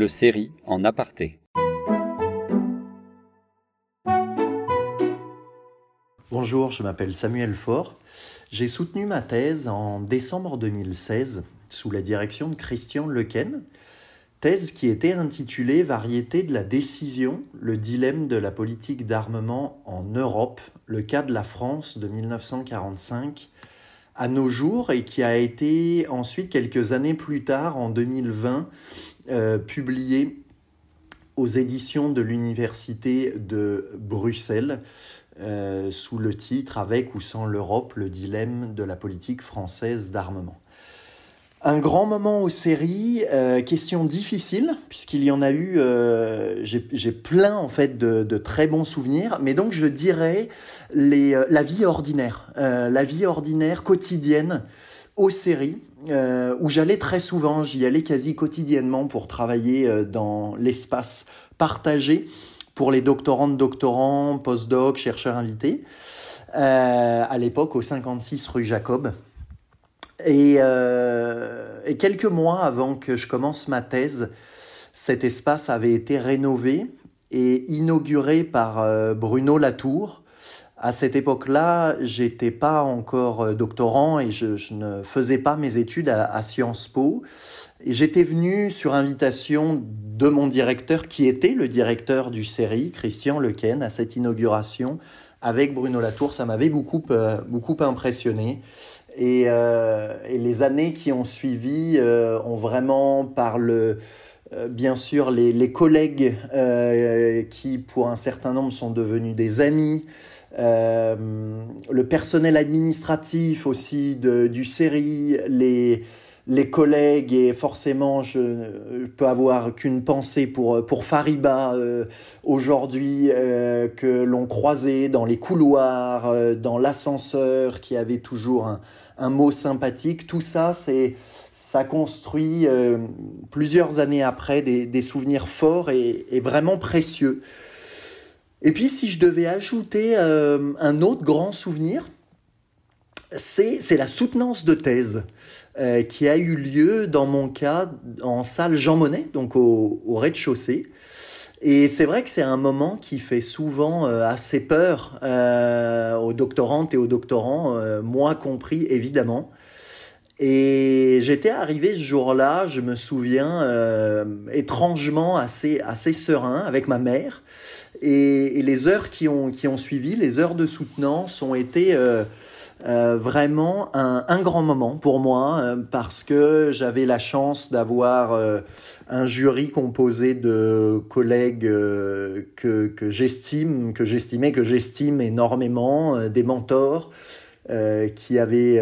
le série en aparté. Bonjour, je m'appelle Samuel Faure. J'ai soutenu ma thèse en décembre 2016 sous la direction de Christian Lequen, thèse qui était intitulée Variété de la décision, le dilemme de la politique d'armement en Europe, le cas de la France de 1945 à nos jours et qui a été ensuite quelques années plus tard, en 2020, euh, publiée aux éditions de l'Université de Bruxelles euh, sous le titre Avec ou sans l'Europe, le dilemme de la politique française d'armement. Un grand moment aux séries, euh, question difficile, puisqu'il y en a eu, j'ai plein en fait de, très bons souvenirs, mais donc je dirais les, la vie ordinaire, la vie ordinaire quotidienne aux séries, où j'allais très souvent, j'y allais quasi quotidiennement pour travailler dans l'espace partagé pour les doctorantes, doctorants, postdocs, chercheurs invités, à l'époque au 56 rue Jacob. Euh, et, quelques mois avant que je commence ma thèse, cet espace avait été rénové et inauguré par euh, Bruno Latour. À cette époque-là, j'étais pas encore euh, doctorant et je, ne faisais pas mes études à, Sciences Po. Et j'étais venu sur invitation de mon directeur, qui était le directeur du série, Christian Lequen, à cette inauguration avec Bruno Latour. Ça m'avait beaucoup, beaucoup impressionné. Euh, et, les années qui ont suivi euh, ont vraiment, par le, euh, bien sûr, les, collègues qui, pour un certain nombre, sont devenus des amis, le personnel administratif aussi du série, les, les collègues et forcément je, ne peux avoir qu'une pensée pour, pour Fariba aujourd'hui que l'on croisait dans les couloirs, dans l'ascenseur, qui avait toujours un, un mot sympathique. Tout ça, c'est ça construit euh, plusieurs années après des, souvenirs forts et, vraiment précieux. Et puis, si je devais ajouter euh, un autre grand souvenir, c'est la soutenance de thèse euh, qui a eu lieu, dans mon cas, en salle Jean Monnet, donc au rez-de-chaussée. Et c'est vrai que c'est un moment qui fait souvent euh, assez peur aux doctorantes et aux doctorants, moi compris évidemment. Et j'étais arrivé ce jour-là, je me souviens, étrangement assez serein avec ma mère. Et, les heures qui ont, qui ont suivi, les heures de soutenance ont été euh, vraiment un, un, grand moment pour moi euh, parce que j'avais la chance d'avoir euh, un jury composé de collègues que, que j'estime, que j'estimais, que j'estime énormément, des mentors. qui avaient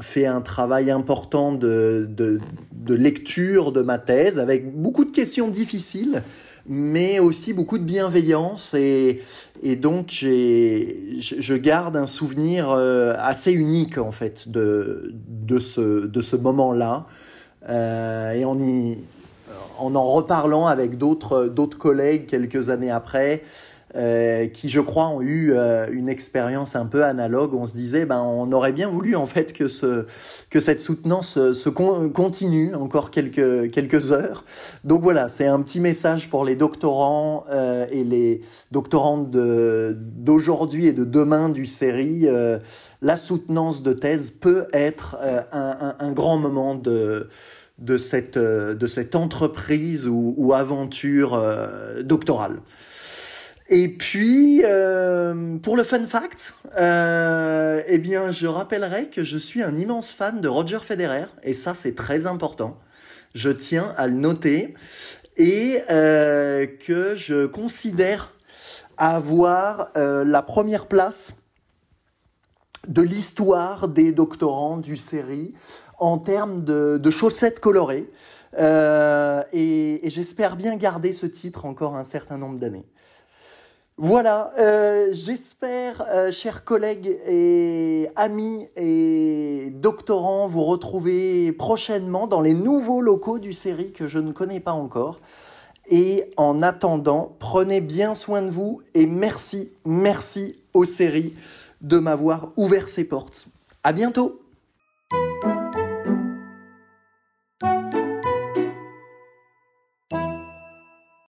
fait un travail important de, de, de, lecture de ma thèse avec beaucoup de questions difficiles, mais aussi beaucoup de bienveillance et, et donc je garde un souvenir euh, assez unique en fait de, de ce, de ce moment-là. Euh, et en, y, en en reparlant avec d'autres collègues quelques années après, euh, qui, je crois, ont eu euh, une expérience un peu analogue. On se disait, ben, on aurait bien voulu en fait que, ce, que cette soutenance se continue encore quelques, quelques heures. Donc voilà, c'est un petit message pour les doctorants euh, et les doctorantes d'aujourd'hui et de demain du série. la soutenance de thèse peut être un, un, grand moment de, de, cette, de cette entreprise ou, ou aventure doctorale. Et puis, euh, pour le fun fact, euh, eh bien, je rappellerai que je suis un immense fan de Roger Federer, et ça, c'est très important. Je tiens à le noter, et euh, que je considère avoir la première place de l'histoire des doctorants du série en termes de, chaussettes colorées. et j'espère bien garder ce titre encore un certain nombre d'années. Voilà, euh, j'espère, euh, chers collègues et amis et doctorants, vous retrouver prochainement dans les nouveaux locaux du série que je ne connais pas encore. Et en attendant, prenez bien soin de vous et merci, merci aux séries de m'avoir ouvert ses portes. À bientôt!